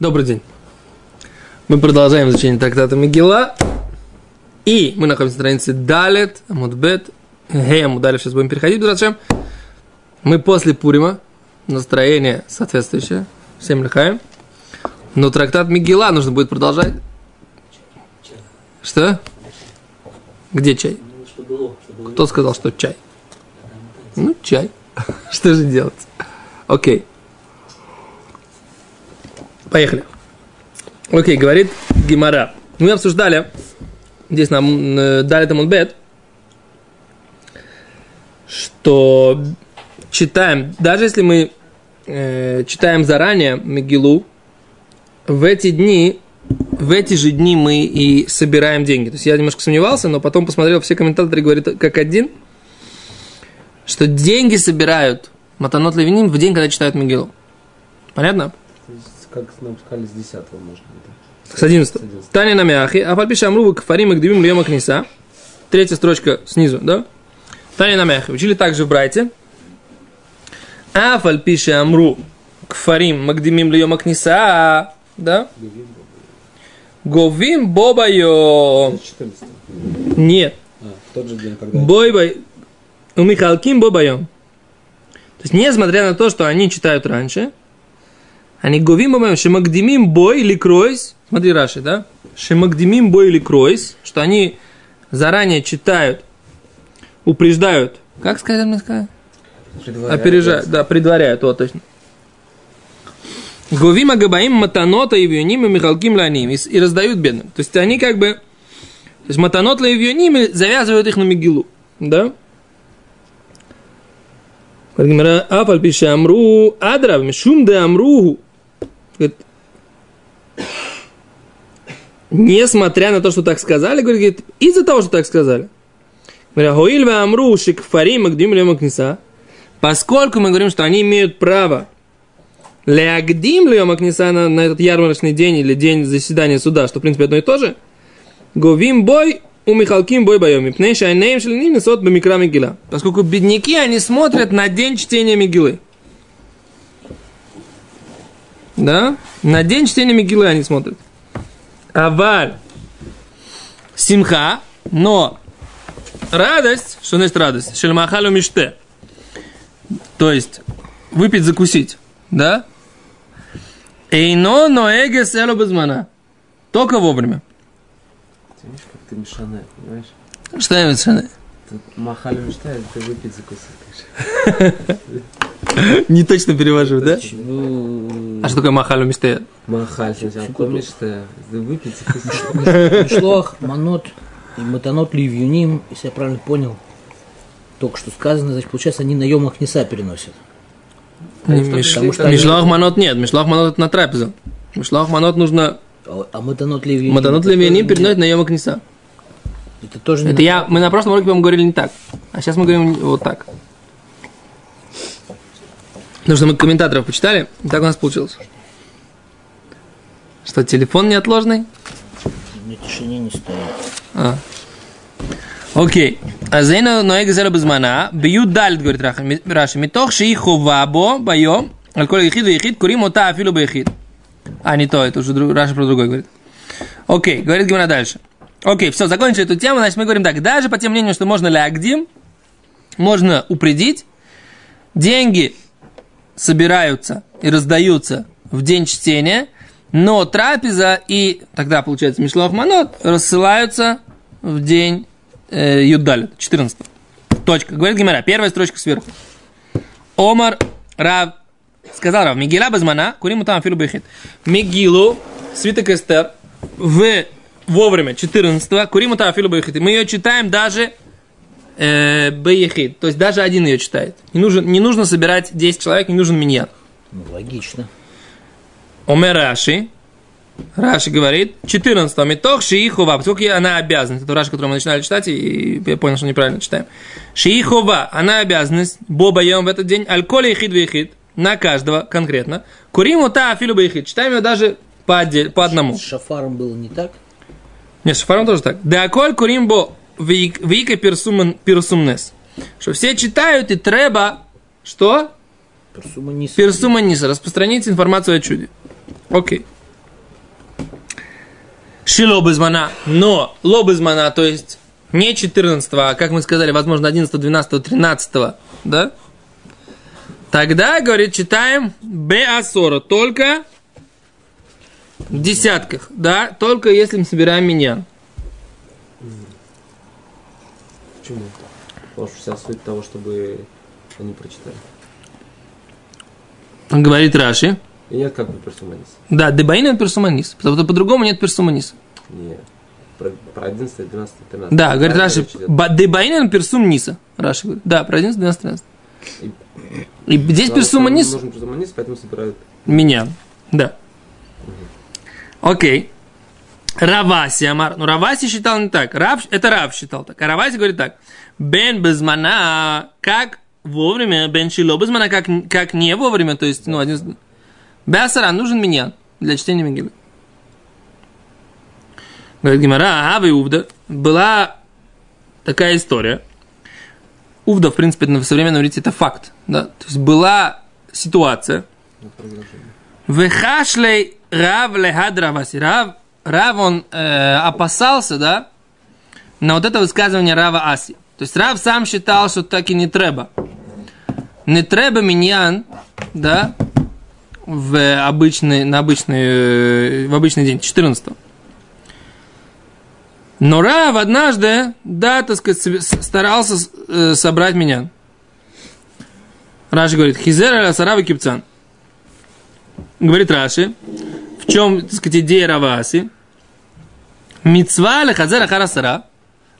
Добрый день. Мы продолжаем изучение трактата Мегила. И мы находимся на странице Далет, Амудбет, Гей, Амудалев. Сейчас будем переходить, зачем? Мы после Пурима. Настроение соответствующее. Всем лихаем. Но трактат Мегила нужно будет продолжать. Что? Где чай? Кто сказал, что чай? Ну, чай. Что же делать? Окей. Поехали. Окей, говорит Гимара. Мы обсуждали, здесь нам э, дали Тамунбет, что читаем, даже если мы э, читаем заранее Мегилу, в эти дни, в эти же дни мы и собираем деньги. То есть я немножко сомневался, но потом посмотрел, все комментаторы говорят как один, что деньги собирают Матанот Левиним в день, когда читают Мегилу. Понятно? Как нам сказали, с 10 может быть. С 11. Таня на мяхи, а фальпиша амру кфарим и гдивим льема книса. Третья строчка снизу, да? Таня на мяхи. Учили также в Брайте. А фальпиша амру кфарим магдимим льема книса. Да? Говим бобайо. 14. Нет. А, в тот же день, когда... Бойбай. У Михалким бобайом. То есть, несмотря на то, что они читают раньше, они говим бобайом, шемагдимим бой или кройс. Смотри, Раши, да? Шемагдимим бой или кройс, что они заранее читают, упреждают. Как сказать мне сказать? Опережают, да, предваряют, вот точно. Говима габаим матанота и вьюним и михалким ланим. И, раздают бедным. То есть они как бы... То есть матанот и вьюним завязывают их на мигилу. Да? Амру адрав мишум де амруху. Говорит, Несмотря на то, что так сказали, говорит, из-за того, что так сказали. Поскольку мы говорим, что они имеют право Леагдим льема книса на, на этот ярмарочный день или день заседания суда, что в принципе одно и то же. Говим бой у Михалким бой боем. Пней шайнеем шелиним несот бамикра мигила. Поскольку бедняки, они смотрят на день чтения мигилы. Да? На день чтения мигилы они смотрят. Аваль. Симха. Но радость, что значит радость? Шельмахалю миште. То есть, выпить, закусить. Да? Эйно ноэге село безмана. Только вовремя. Ты видишь, как ты мешаная, понимаешь? Что я мешане? Тут махали мечтает, ты выпить закусить, конечно. Не точно перевожу, да? Ну, А что такое махаль что ты выпить закусить. Мишлох, манот и матанот ливьюним, если я правильно понял, только что сказано, значит, получается, они на емах Неса переносят. Они- Мишлах манот нет, мишлах манот на трапезу. Мишлах манот нужно А а матанот ливьюним... матанот тоже переносит на йома книса. не- Это тоже не Это я, мы на прошлом уроке, по-моему, говорили не так. А сейчас мы говорим вот так. Потому что мы комментаторов почитали, и так у нас получилось. Что, телефон неотложный? на тишине не стоит. А. Окей. А зейна ноега зера безмана. Бьют дальт, говорит Раши. Митох ши ховабо байом. Алкоголь ехид ехид. Курим ота афилу бехид. А, не то, это уже друг- Раши про другой говорит. Окей, говорит Гимна дальше. Окей, все, закончили эту тему. Значит, мы говорим так. Даже по тем мнению, что можно ли агдим, можно упредить. Деньги собираются и раздаются в день чтения, но трапеза и тогда, получается, Мишлох Манот рассылаются в день э, Юдалит, 14. Точка. Говорит Гимара, первая строчка сверху. Омар Рав, сказал Рав, Мигила Безмана, Куриму там Филу Бехит. Мигилу, свиток Эстер, в вовремя, 14 Куриму там Филу Бехит. Мы ее читаем даже э, Бехит, то есть даже один ее читает. Не, нужен, не нужно собирать 10 человек, не нужен миньян. Ну, логично. Омер Раши. Раши говорит, 14 метох шиихова, поскольку она обязана, это Раши, который мы начинали читать, и я понял, что неправильно читаем. Шиихова, она обязанность, боба ем в этот день, алколи хид вихид, на каждого конкретно. Куриму та афилу бихид, читаем ее даже по, отдель, по одному. С шафаром было не так. Нет, с шафаром тоже так. Да аколь куримбо вика персумнес. Что все читают и треба, что? Персума Ниса. Персума Ниса, распространить информацию о чуде. Окей. Шило безмана. Но ло безмана, то есть не 14, а, как мы сказали, возможно, 11, 12, 13, да? Тогда, говорит, читаем Беасора, только в десятках, да, только если мы собираем меня. Почему? Потому что вся суть того, чтобы они прочитали. Говорит Раши. И нет как бы персуманис. Да, дебаин это персуманис, потому что по-другому нет персуманиса. Нет. Про, про 11, 12, 13. Да, говорит Раши, речь идет? ба- дебаин это персум ниса. Раши говорит, да, про 11, 12, 13. И- И здесь персуманис Нужен персуманис, поэтому собирают. меня. Да. Окей. Раваси Амар. Ну, Раваси считал не так. Рав, это Рав считал так. А Раваси говорит так. Бен безмана, как вовремя, бен шило безмана, как, как не вовремя, то есть, ну, один... Беасара, нужен меня для чтения Мегилы. Говорит Гимара, Ава и Увда. Была такая история. Увда, в принципе, на современном иврите это факт. Да? То есть была ситуация. Вехашлей Рав лехад Раваси. Рав, Рав, он э, опасался, да, на вот это высказывание Рава Аси. То есть Рав сам считал, что так и не треба. Не треба миньян, да, в обычный, на обычный, э, в обычный день, 14 Но Рав однажды, да, так сказать, старался э, собрать меня. Раши говорит, Хизер Сарава Кипцан. Говорит Раши, в чем, так сказать, идея Раваси? Мицва лехазера харасара.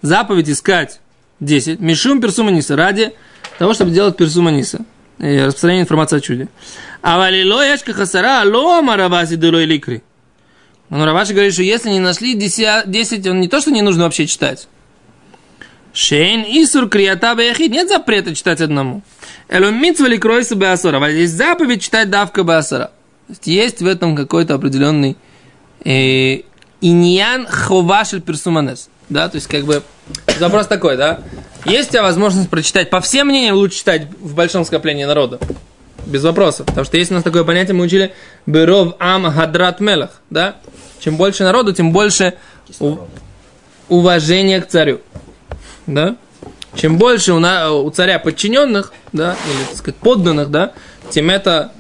Заповедь искать 10. Мишум персуманиса. Ради того, чтобы делать персуманиса. И распространение информации о чуде. А валило яшка хасара лома раваси дырой ликри. Но Раваши говорит, что если не нашли 10, 10, он не то, что не нужно вообще читать. Шейн Исур Криата Баяхид. Нет запрета читать одному. Элум митцва ли кройса Беасора. Есть заповедь читать давка Беасора. Есть в этом какой-то определенный э, иньян ховашель персуманес. Да, то есть как бы вопрос такой, да. Есть у тебя возможность прочитать, по всем мнениям лучше читать в большом скоплении народа. Без вопросов. Потому что есть у нас такое понятие, мы учили Беров Ам Хадрат Мелах. Да? Чем больше народу, тем больше у- уважения к царю. Да? Чем больше у, на- у царя подчиненных, да, или, так сказать, подданных, да, тем это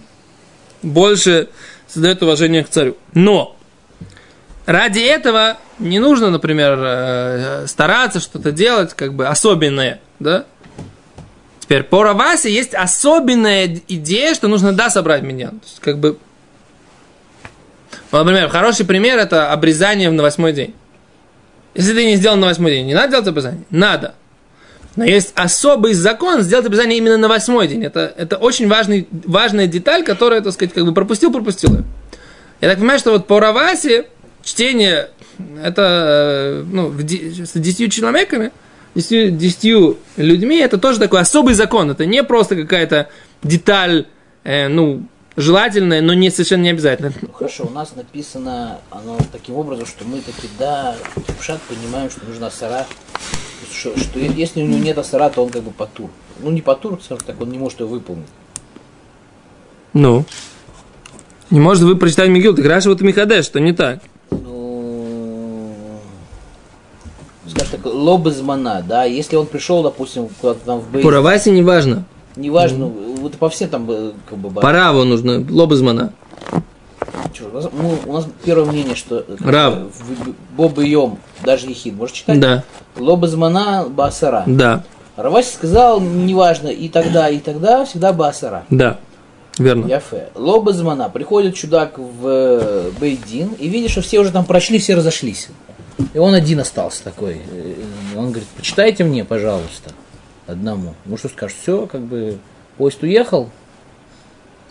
больше создает уважение к царю. Но ради этого не нужно, например, э, стараться что-то делать, как бы особенное, да. Теперь по Равасе есть особенная идея, что нужно, да, собрать меня. То есть, как бы, например, хороший пример это обрезание на восьмой день. Если ты не сделал на восьмой день, не надо делать обрезание? Надо. Но есть особый закон сделать обрезание именно на восьмой день. Это, это очень важный, важная деталь, которая, так сказать, как бы пропустил, пропустил. Я так понимаю, что вот по Равасе чтение это э, ну, с десятью человеками, десятью, десятью людьми, это тоже такой особый закон. Это не просто какая-то деталь, э, ну, желательная, но не совершенно не обязательно. Ну, хорошо, у нас написано оно таким образом, что мы таки, да, в шаг понимаем, что нужна сара. Что, что если у него нет асара, то он как бы потур. Ну, не потур, скажем так, он не может ее выполнить. Ну. Не может вы прочитать Мигил, ты Раша вот Михадеш, что не так. Ну, скажем так, лобызмана, да, если он пришел, допустим, куда-то там в бейс, По Равасе не важно. неважно, вот по всем там, э, как бы, ба- По Раву нужно, лобызмана. Чё, у, нас, ну, у нас первое мнение, что э, Рав. Боб и Йом, даже Ехид, можешь читать? Да, Лобызмана Басара. да, Раваси сказал, неважно, и тогда, и тогда, всегда Басара. да. Верно. Яфе. Лобазмана. Приходит чудак в э, Бейдин и видит, что все уже там прочли, все разошлись. И он один остался такой. Он говорит, почитайте мне, пожалуйста, одному. Ну что скажешь, все, как бы поезд уехал.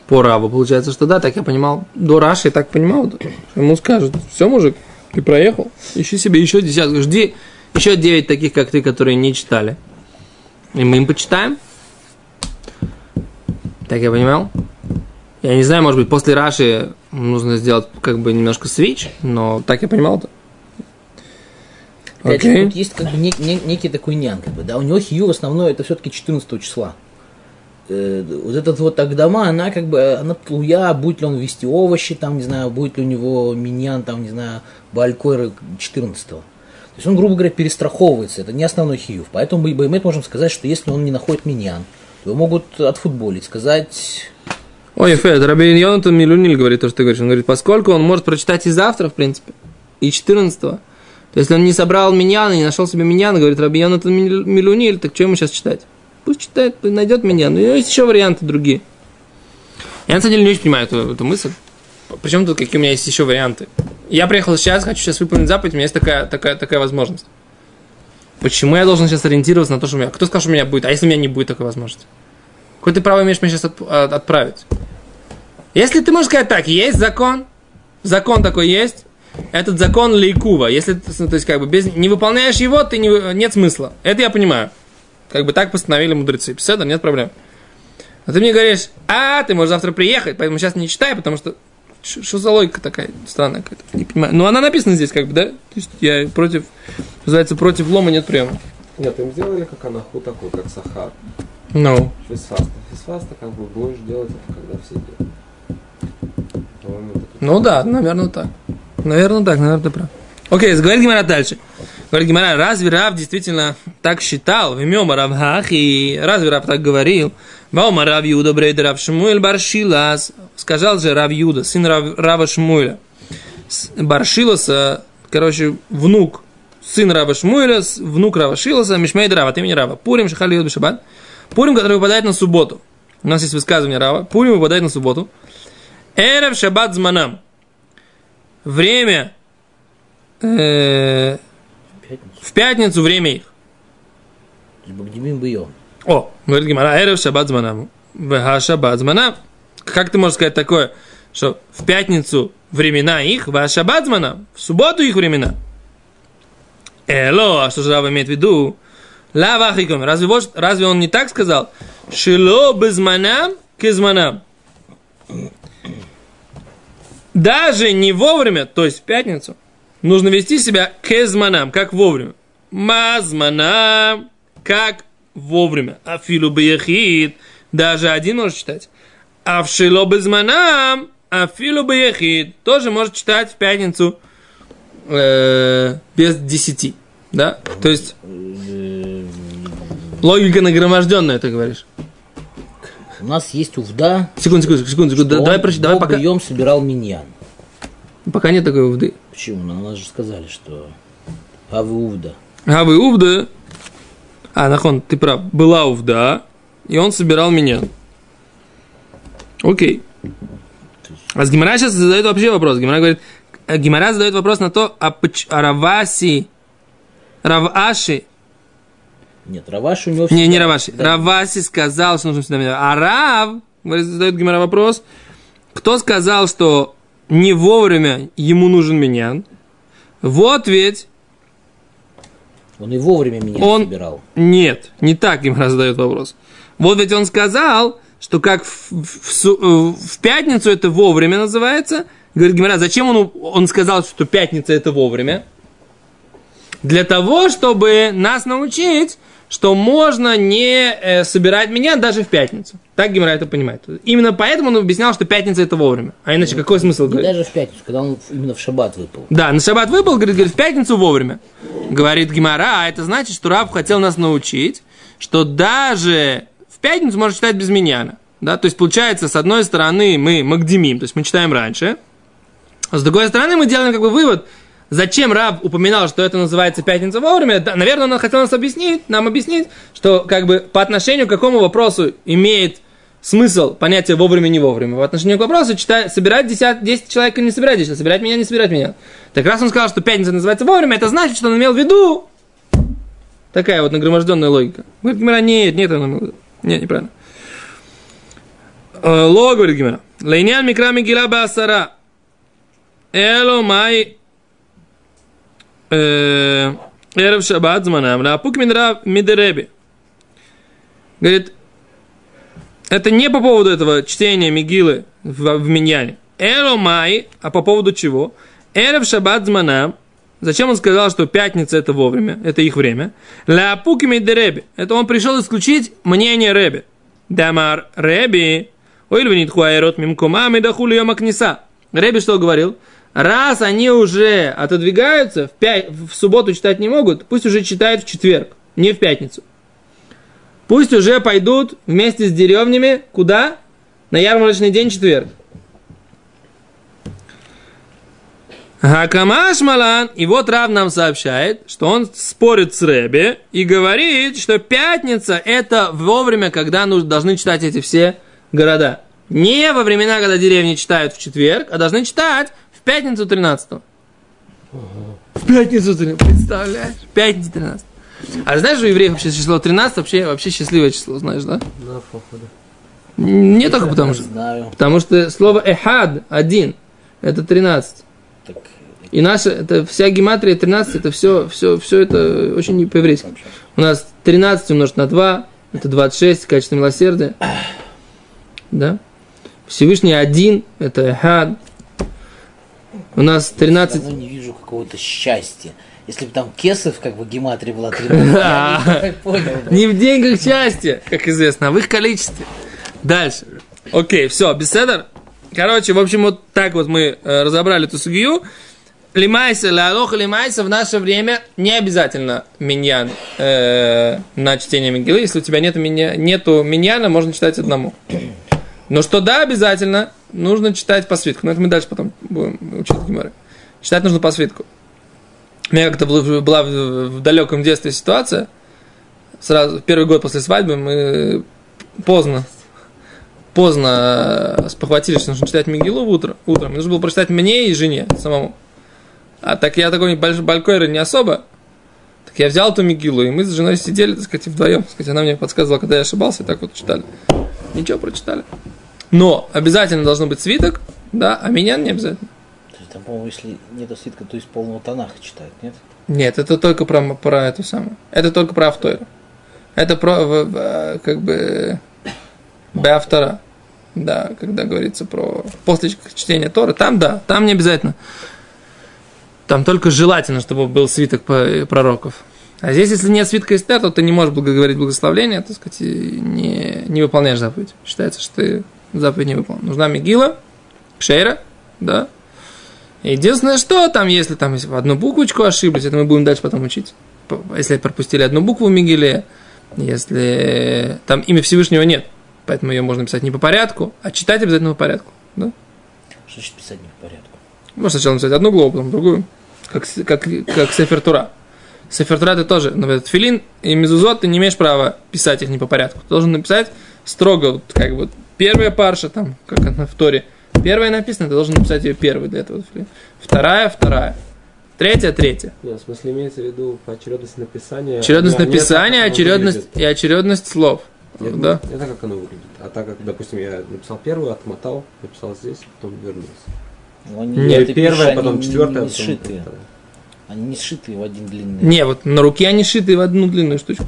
По Раву получается, что да, так я понимал. До Раши так понимал. Ему скажут, все, мужик, ты проехал, ищи себе еще десятку. Жди еще девять таких, как ты, которые не читали. И мы им почитаем. Так я понимал. Я не знаю, может быть, после Раши нужно сделать как бы немножко свич, но так я понимал-то. Опять же, Окей. тут есть как бы нек- не- некий такой нян, как бы, да. У него хью основное это все-таки 14 числа. э, вот этот вот Агдама, она как бы, она тлуя, будет ли он вести овощи, там, не знаю, будет ли у него миньян, там, не знаю, Балькойра 14 То есть он, грубо говоря, перестраховывается, это не основной хиюв. Поэтому мы Баймет можем сказать, что если он не находит миньян, то его могут отфутболить, сказать, Ой, Фед, Рабин Йонатан Милуниль говорит то, что ты говоришь. Он говорит, поскольку он может прочитать и завтра, в принципе, и 14 То если он не собрал миньян и не нашел себе миньян, говорит, Раби Йонатан Мил- Милуниль, так что ему сейчас читать? Пусть читает, найдет миньян. Но есть еще варианты другие. Я на самом деле не очень понимаю эту, эту мысль. Причем тут какие у меня есть еще варианты? Я приехал сейчас, хочу сейчас выполнить заповедь, у меня есть такая, такая, такая возможность. Почему я должен сейчас ориентироваться на то, что у меня... Кто скажет, что у меня будет? А если у меня не будет такой возможности? Какое ты право имеешь меня сейчас отп- от- отправить? Если ты можешь сказать так, есть закон, закон такой есть, этот закон лейкува, если ты, то есть как бы без, не выполняешь его, ты не, нет смысла. Это я понимаю. Как бы так постановили мудрецы. Пседа, нет проблем. А ты мне говоришь, а, ты можешь завтра приехать, поэтому сейчас не читай, потому что что за логика такая странная какая-то, не понимаю. Ну, она написана здесь, как бы, да? То есть я против, называется, против лома нет приема. Нет, им сделали как анаху такой, как сахар. Ну, Фисфаста. Фисфаста как бы будешь делать это, когда все делают. Ну да, наверное, так. Наверное, так, наверное, ты прав. Окей, говорит Гимара дальше. Говорит Гимара, разве Рав действительно так считал? Вимема Равхах, и разве Рав так говорил? Ваума Рав Юда Брейд Рав Шмуэль Баршилас. Сказал же Рав Юда, сын Рав, Рава Шмуэля. Баршиласа, короче, внук, сын Рава Шмуэля, внук Рава Шиласа, Мишмейд Рава, от имени Рава. Пурим Шахали Йод Бешабат. Пурим, который выпадает на субботу. У нас есть высказывание Рава. Пурим выпадает на субботу. Эрев Шаббат Зманам. Время э, пятницу, в пятницу время их. О, говорит Гимара, Эрев Шаббат Зманам. Веха Шаббат Зманам. Как ты можешь сказать такое, что в пятницу времена их, в Шаббат Зманам, в субботу их времена? Эло, а что же Рава имеет в виду? Лава Ахиком, разве, вот- разве он не так сказал? Шило безманам кизманам. Даже не вовремя, то есть в пятницу, нужно вести себя кезманам, как вовремя. Мазманам, как вовремя. Афилу бияхид, даже один может читать. А в шило безманам, афилу бияхид, тоже может читать в пятницу э, без десяти. Да? То есть логика нагроможденная, ты говоришь. У нас есть Увда, Секунду, секунду, секунду, секунду. что Давай, прочь- давай пока. Бьем собирал миньян. Пока нет такой увды. Почему? Ну, нас же сказали, что Авы Увда. А вы увда. А, нахон, ты прав. Была увда, и он собирал меня. Окей. А с Гимара сейчас задает вообще вопрос. Гимара говорит, э, Гимара задает вопрос на то, а, а Раваси, Раваши, Нет, Раваш у него не, не Раваши, да. Раваси сказал, что нужно всегда менять. А Рав, задает Гимара вопрос, кто сказал, что не вовремя ему нужен миньян? Вот ведь Он и вовремя меня Он- собирал. Нет, не так им задает вопрос. Вот ведь он сказал, что как в, в э, в пятницу это вовремя называется. Говорит Гимара, зачем он, он сказал, что пятница это вовремя? Для того, чтобы нас научить, что можно не э, собирать меня даже в пятницу. Так Гимара это понимает. Именно поэтому он объяснял, что пятница это вовремя. А иначе какой смысл Не говорить? даже в пятницу, когда он именно в шаббат выпал. Да, на шаббат выпал, говорит, говорит, в пятницу вовремя. Говорит Гимара, а это значит, что Раб хотел нас научить, что даже в пятницу можно читать без миньяна. Да, то есть, получается, с одной стороны мы магдемим, то есть мы читаем раньше, а с другой стороны мы делаем как бы вывод, зачем Раб упоминал, что это называется пятница вовремя. Да, наверное, он хотел нас объяснить, нам объяснить, что как бы по отношению к какому вопросу имеет смысл понятие вовремя не вовремя. По отношению к вопросу читать, собирать 10, 10 человек или не собирать 10, собирать меня, не собирать меня. Так раз он сказал, что пятница называется вовремя, это значит, что он имел в виду такая вот нагроможденная логика. Говорит Гимара, нет, нет, он имел в виду. Нет, неправильно. Э, Ло, говорит Гимара. Лейнян микра мигила басара. Эло май Эрев шаббат зманам. Лапук мидереби. Говорит, это не по поводу этого чтения Мигилы в, в Миньяне. Эло май, а по поводу чего? Эрев шаббат зманам. Зачем он сказал, что пятница это вовремя, это их время? Ля пукими де Реби. Это он пришел исключить мнение Реби. Дамар Реби. Ой, львинит хуайрот мимкума медахули йома книса. Реби что говорил? Раз они уже отодвигаются, в, пя... в субботу читать не могут, пусть уже читают в четверг, не в пятницу. Пусть уже пойдут вместе с деревнями куда? На ярмарочный день четверг. Хакамаш Малан, и вот Рав нам сообщает, что он спорит с Рэбе и говорит, что пятница это вовремя, когда нужно, должны читать эти все города. Не во времена, когда деревни читают в четверг, а должны читать пятницу 13 В пятницу 13 представляешь? В пятницу 13 А знаешь, у евреев вообще число 13 вообще, вообще счастливое число, знаешь, да? На походу. Не только потому что... Знаю. Потому что слово эхад, один, это 13. Так, И наша, это вся гематрия 13, это все, все, все это очень не по-еврейски. У нас 13 умножить на 2, это 26, качество милосердия. Да? Всевышний один, это эхад. У нас 13... давно не вижу какого-то счастья. Если бы там кесов, как бы гематрия была 13, я бы так понял. бы. Не в деньгах счастье, как известно, а в их количестве. Дальше. Окей, все, беседер. Короче, в общем, вот так вот мы э, разобрали эту сугию. Лимайса, лалоха лимайса в наше время не обязательно миньян э, на чтение Мигилы. Если у тебя нет минья, нету миньяна, можно читать одному. Но что да, обязательно, нужно читать по свитку. Но это мы дальше потом будем учить геморы. Читать нужно по свитку. У меня как-то была, в, далеком детстве ситуация, сразу, первый год после свадьбы мы поздно, поздно э, спохватились, что нужно читать Мигилу в утро, утром. Нужно было прочитать мне и жене самому. А так я такой балькойр не особо. Так я взял эту Мигилу, и мы с женой сидели, так сказать, вдвоем. Так сказать, она мне подсказывала, когда я ошибался, и так вот читали. Ничего, прочитали. Но обязательно должно быть свиток, да, а меня не обязательно. То есть Там, по-моему, если нету свитка, то есть полного тонаха читают, нет? Нет, это только про, про эту самую. Это только про автора. Это про, в- как бы, автора. Да, когда говорится про после чтения Торы, там да, там не обязательно. Там только желательно, чтобы был свиток по- пророков. А здесь, если нет свитка Эстер, то ты не можешь говорить благословление, так сказать, и не, не выполняешь заповедь. Считается, что ты заповедь не выполнил. Нужна Мегила, Пшейра, да, Единственное, что там, если там если одну буквочку ошиблись, это мы будем дальше потом учить. Если пропустили одну букву в Мигеле, если там имя Всевышнего нет, поэтому ее можно писать не по порядку, а читать обязательно по порядку. Да? Что значит писать не в порядку? Можно сначала написать одну главу, потом другую, как, как, как Сефер Тура. Сефер Тура ты тоже, например, Филин и Мезузот, ты не имеешь права писать их не по порядку. Ты должен написать строго, вот, как бы, первая парша, там, как она в Торе, первая написана, ты должен написать ее первой для этого. Вторая, вторая. Третья, третья. Нет, в смысле имеется в виду по очередности написания. Очередность Не- не написания, оно очередность выглядит. и очередность слов. Нет, да. Не так, как оно выглядит. А так как, допустим, я написал первую, отмотал, написал здесь, потом вернулся. Ну, они, Нет, ты первая, пишешь, потом они четвертая, не потом сшитые. вторая. Они не сшитые в один длинный. Не, вот на руке они шиты в одну длинную штучку.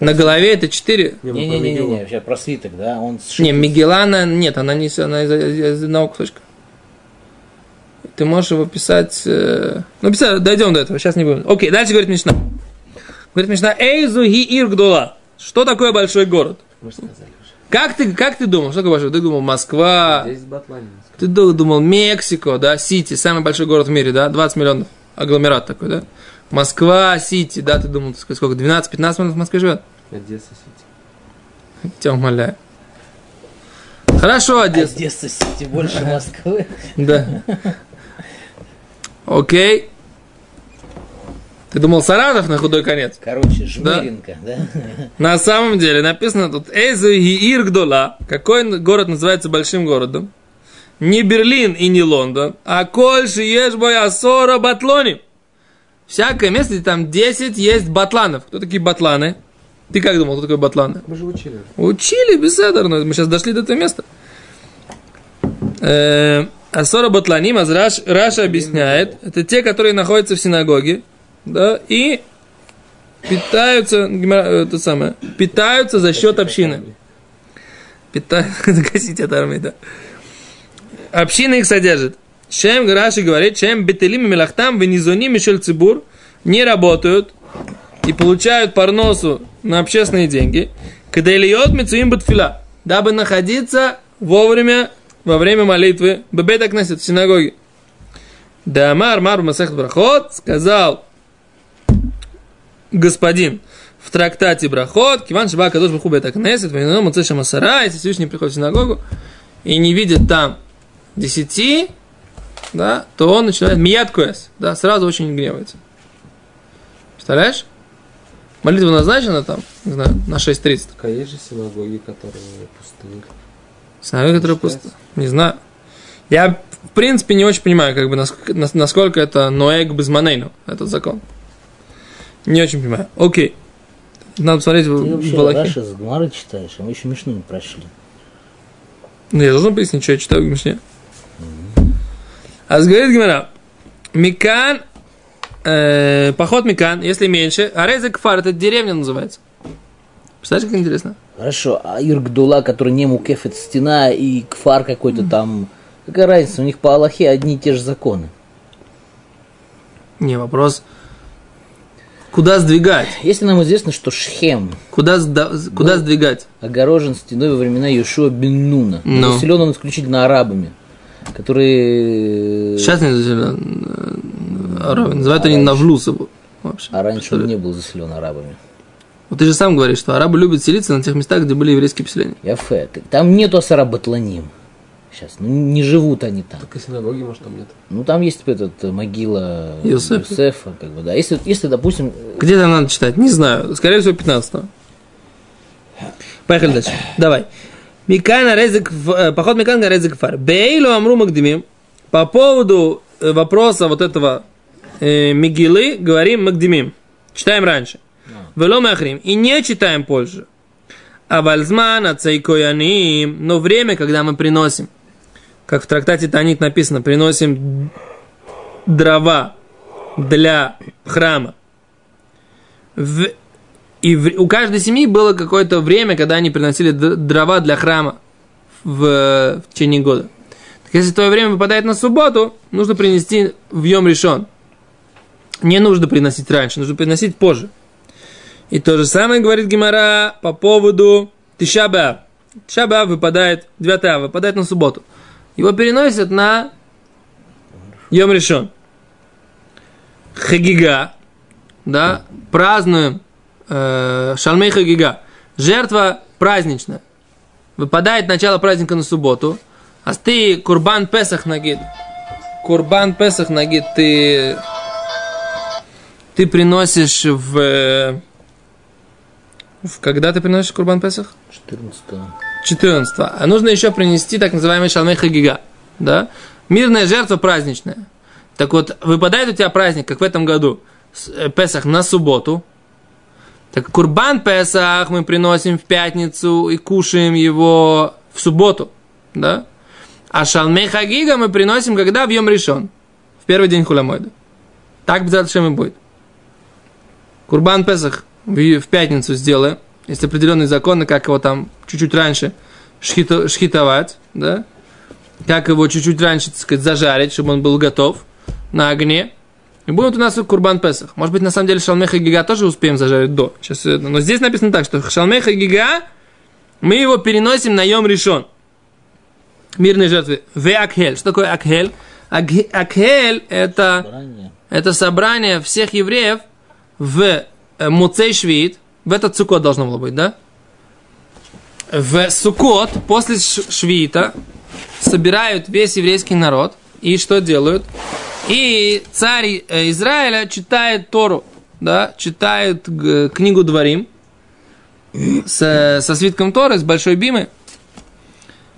На голове это четыре. Не-не-не, сейчас про свиток, да, он сшит. Не, Мигелана нет, она не она из, из одного кусочка. Ты можешь его писать... э, Ну, писать, дойдем до этого, сейчас не будем. Окей, дальше говорит Мишна. Говорит Мишна, Эйзу ги иргдула. Что такое большой город? Мы же сказали уже. Как ты, как ты думал? Что такое большой? Ты думал Москва, Здесь Батланин. Ты ду- думал, Мексико, да, Сити, самый большой город в мире, да, 20 миллионов, агломерат такой, да. Москва, Сити, да, ты думал, сколько, 12-15 миллионов в Москве живет? Одесса Сити. Тебя умоляю. Хорошо, Одесса. Одесса Сити больше Москвы. Да. Окей. Ты думал Саратов на худой конец? Короче, Жмеринка, да? На самом деле написано тут Эйзу и Иргдола. Какой город называется большим городом? Не Берлин и не Лондон, а Кольши Ешбой Асора Батлони. Всякое место, где там 10 есть батланов. Кто такие батланы? Ты как думал, кто такой батланы? Мы же учили. Учили беседер, но мы сейчас дошли до этого места. Э, Асора Батланим, Раш, Раша объясняет, это те, которые находятся в синагоге, да, и питаются, э, это самое, питаются за счет общины. Питаются, гасить от армии, да. Община их содержит. Чем Раши говорит, чем бетелим и мелахтам венизоним мишель цибур не работают и получают парносу на общественные деньги. Каделиот мицуим батфила. Дабы находиться вовремя во время молитвы Бебет Акнесет в синагоге. Да Амар Мар Масех Брахот сказал господин в трактате Брахот, Киван Шаба Кадош Баху Бет Акнесет, Вайнану Муцеша Масара, если Всевышний приходит в синагогу и не видит там десяти, да, то он начинает мият куэс, да, сразу очень гневается. Представляешь? Молитва назначена там, не знаю, на 6.30. Так а есть же синагоги, которые пустые. Синагога, которая пуста. Не знаю. Я, в принципе, не очень понимаю, как бы, насколько, нас- насколько это ноэг без манейну, этот закон. Не очень понимаю. Окей. Надо посмотреть Ты вообще Балахе. Раши с Гмары читаешь, а мы еще Мишну не прошли. Ну, я должен пояснить, что я читаю в Мишне. А говорит Гимара, Микан, э, поход Микан, если меньше, а Резек Фар, это деревня называется. Представляешь, как интересно? Хорошо, а Иргдула, который не мукеф, это стена, и кфар какой-то там. Какая разница, у них по Аллахе одни и те же законы. Не, вопрос, куда сдвигать? Если нам известно, что Шхем Куда, сда- куда Ну, сдвигать? огорожен стеной во времена Юшуа бен Нуна, Ну. населен он исключительно арабами, которые... Сейчас не заселен, э, арабы. Называют они Навлус его. Вообще. А раньше он не был заселен арабами. Вот ты же сам говоришь, что арабы любят селиться на тех местах, где были еврейские поселения. Яфе. ты- Там нету Асарабатланим. Сейчас, ну не живут они там. Так и синагоги, может, там нет. Ну там есть этот э, могила Иосифа. Иосифа, как бы, да. Если, если, допустим, Где там надо читать? Не знаю. Скорее всего, 15 Поехали дальше. Давай. Микана резик, э, поход Микана резик фар. Бейлу амру магдимим. По поводу э, вопроса вот этого э, Мигилы говорим магдимим. Читаем раньше. Вело махрим. И не читаем позже. А вальзман ацейкояним. Но время, когда мы приносим, как в трактате Танит написано, приносим дрова для храма. В- и в- у каждой семьи было какое-то время, когда они приносили дрова для храма в, в течение года. Так если твое время выпадает на субботу, нужно принести в Йом решен. Не нужно приносить раньше, нужно приносить позже. И то же самое говорит Гимара по поводу Тишаба. Тишаба выпадает, 9 ава, выпадает на субботу. Его переносят на Йом решен. Хагига, да, празднуем э, Шалмей Хагига. Жертва праздничная. Выпадает начало праздника на субботу, а ты Курбан Песах Нагид. Курбан Песах Нагид ты, ты приносишь в, в... Когда ты приносишь Курбан Песах? 14 14. А нужно еще принести так называемый шалмей хагига. Да? Мирная жертва праздничная. Так вот, выпадает у тебя праздник, как в этом году, э, Песах на субботу. Так Курбан Песах мы приносим в пятницу и кушаем его в субботу. Да? А шалмей хагига мы приносим, когда Йом решен. В первый день хулямойда. Так обязательно и будет. Курбан Песах в пятницу сделаем. Есть определенные законы, как его там чуть-чуть раньше шхито- шхитовать, да? Как его чуть-чуть раньше, так сказать, зажарить, чтобы он был готов на огне. И будет у нас Курбан Песах. Может быть, на самом деле Шалмеха и Гига тоже успеем зажарить до. Сейчас, э, но здесь написано так, что Шалмеха и Гига мы его переносим на Йом решен. Мирные жертвы. В Акхель. Что такое Акхель? Ак- Акхель это Собрание. это собрание всех евреев в э, Муцей Швид, в этот Сукот должно было быть, да? В Сукот, после Швита, собирают весь еврейский народ, и что делают? И царь э, Израиля читает Тору, да, читает г- книгу Дворим, с, со свитком Торы, с большой бимы.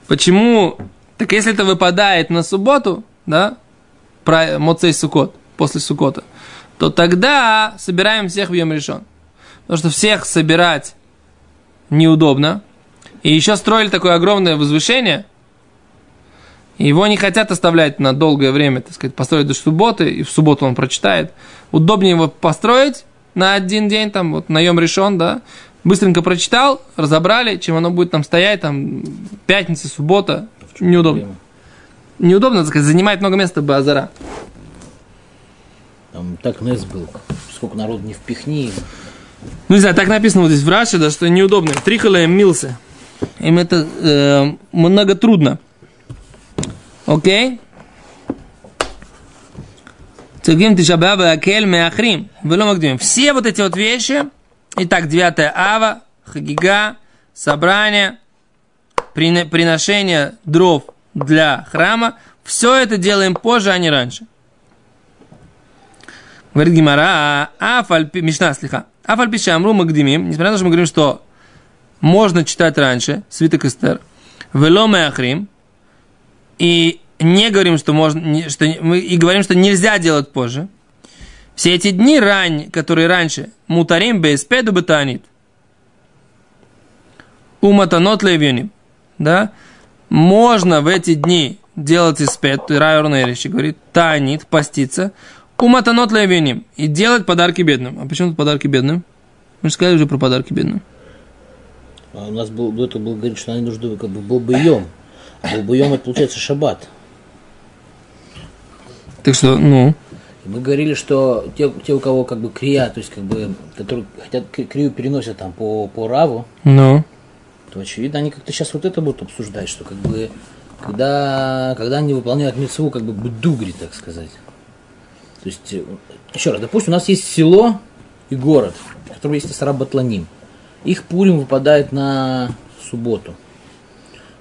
Почему? Так если это выпадает на субботу, да, про Моцей Сукот, после Сукота, то тогда собираем всех в Йом решен. Потому что всех собирать неудобно. И еще строили такое огромное возвышение. Его не хотят оставлять на долгое время, так сказать, построить до субботы, и в субботу он прочитает. Удобнее его построить на один день, там, вот, на Йом решен, да, быстренько прочитал, разобрали, чем оно будет там стоять, там, пятница, суббота, неудобно. Проблема. Неудобно, так сказать, занимает много места базара. Там так Нес был. Сколько народу не впихни. Ну, не знаю, так написано вот здесь в Раше, да, что неудобно. Трихала мился. Им это э, много трудно. Окей? Цугим тишабаба акель меахрим. Вело магдим. Все вот эти вот вещи. Итак, 9 ава, хагига, собрание, прино- приношение дров для храма. Все это делаем позже, а не раньше. Говорит Гимара, афальпи, Мишна, слиха. Афальпи шамру магдимим, несмотря на то, что мы говорим, что можно читать раньше, свиток Эстер, вело меахрим, и не говорим, что можно, что, мы и говорим, что нельзя делать позже. Все эти дни рань, которые раньше, мутарим беспеду бетанит, уматанот левюним, да, можно в эти дни делать испет, Райор Нерищи говорит, танит, поститься, уматанот левюним, и делать подарки бедным. А почему подарки бедным? Мы же сказали уже про подарки бедным. А у нас был, до этого был говорит, что они нужны как бы был боем. Был боем это получается шаббат. Так что, ну, мы говорили, что те, те, у кого как бы крия, то есть как бы, которые хотят кри- крию переносят там по, по раву, ну, то очевидно, они как-то сейчас вот это будут обсуждать, что как бы когда, когда они выполняют митцву, как бы бдугри, так сказать. То есть, еще раз, допустим, у нас есть село и город, в котором есть Сарабатланим. Их Пурим выпадает на субботу.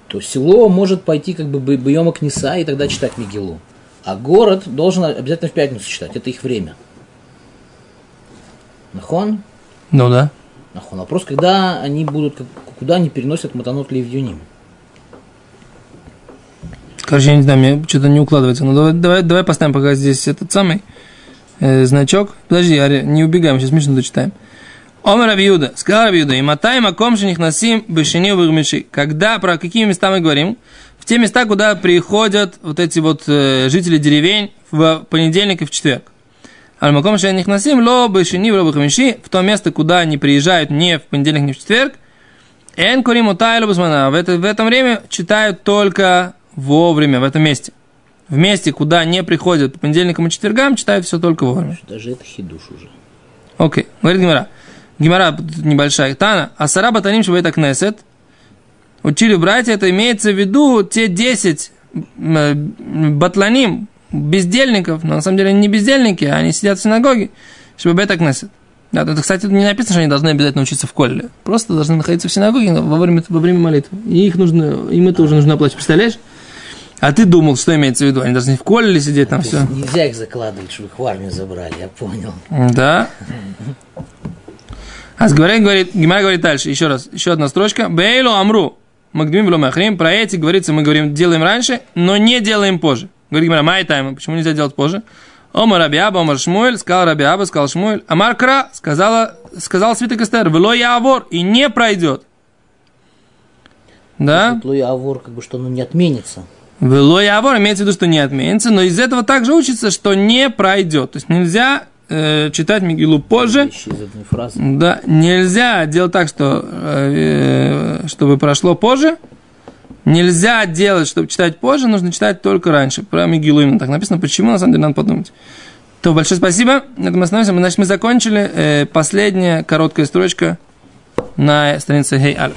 То село может пойти как бы Бьема Кнеса и тогда читать Мигелу. А город должен обязательно в пятницу читать, это их время. Нахон? ну да. Нахон. Вопрос, когда они будут, куда они переносят Матанот Левьюним. Короче, я не знаю, мне что-то не укладывается. Ну, давай, давай, давай поставим пока здесь этот самый э, значок. Подожди, Ари, не убегаем, сейчас Мишну дочитаем. Омер Абиуда, сказал Абиуда, и матай маком них насим бешини вырмеши. Когда, про какие места мы говорим? В те места, куда приходят вот эти вот э, жители деревень в понедельник и в четверг. Аль маком них насим ло бешини бхамиши, в то место, куда они приезжают не в понедельник, не в четверг, Эн курим утайлу бусмана. В, это, в этом время читают только вовремя, в этом месте. В месте, куда не приходят по понедельникам и четвергам, читают все только вовремя. Даже это хидуш уже. Окей, говорит Гимара. Гимара небольшая. Тана, а сара батаним шабайта кнесет. Учили братья, это имеется в виду те 10 м, э, батланим, бездельников, но на самом деле они не бездельники, а они сидят в синагоге, чтобы бета кнесет. Да, это, кстати, не написано, что они должны обязательно учиться в колле. Просто должны находиться в синагоге во время, во время молитвы. И их нужно, им это уже нужно оплачивать. Представляешь? А ты думал, что имеется в виду? Они должны в колле сидеть там все. нельзя их закладывать, чтобы их в армию забрали, я понял. Да. А говорит, говорит, Гимара говорит дальше, еще раз, еще одна строчка. Бейлу амру. Магдмим вло махрим. Про эти говорится, мы говорим, делаем раньше, но не делаем позже. Говорит Гимара, май тайм. Почему нельзя делать позже? Омар Рабиаба, Омар Шмуэль, сказал Рабиаба, сказал Шмуэль. Амар Кра, сказала, сказал свиток Эстер, вело явор, и не пройдет. Да? Луи Авор, как бы, что оно не отменится. Вело явор имеется в виду, что не отменится, но из этого также учится, что не пройдет. То есть нельзя э, читать Мигилу позже. Да, нельзя делать так, что, э, чтобы прошло позже. Нельзя делать, чтобы читать позже, нужно читать только раньше. Про Мигилу именно так написано. Почему, на самом деле, надо подумать. То, большое спасибо. На этом остановимся. Значит, мы закончили. Э, последняя короткая строчка на странице Хей hey,